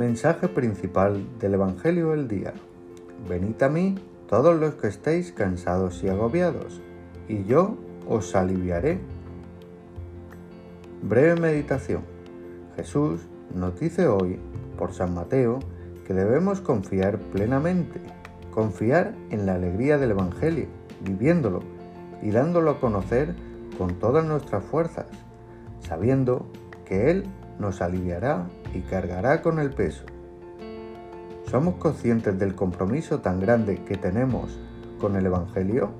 Mensaje principal del Evangelio del día. Venid a mí todos los que estéis cansados y agobiados, y yo os aliviaré. Breve meditación. Jesús nos dice hoy, por San Mateo, que debemos confiar plenamente, confiar en la alegría del Evangelio, viviéndolo y dándolo a conocer con todas nuestras fuerzas, sabiendo que Él nos aliviará y cargará con el peso. ¿Somos conscientes del compromiso tan grande que tenemos con el Evangelio?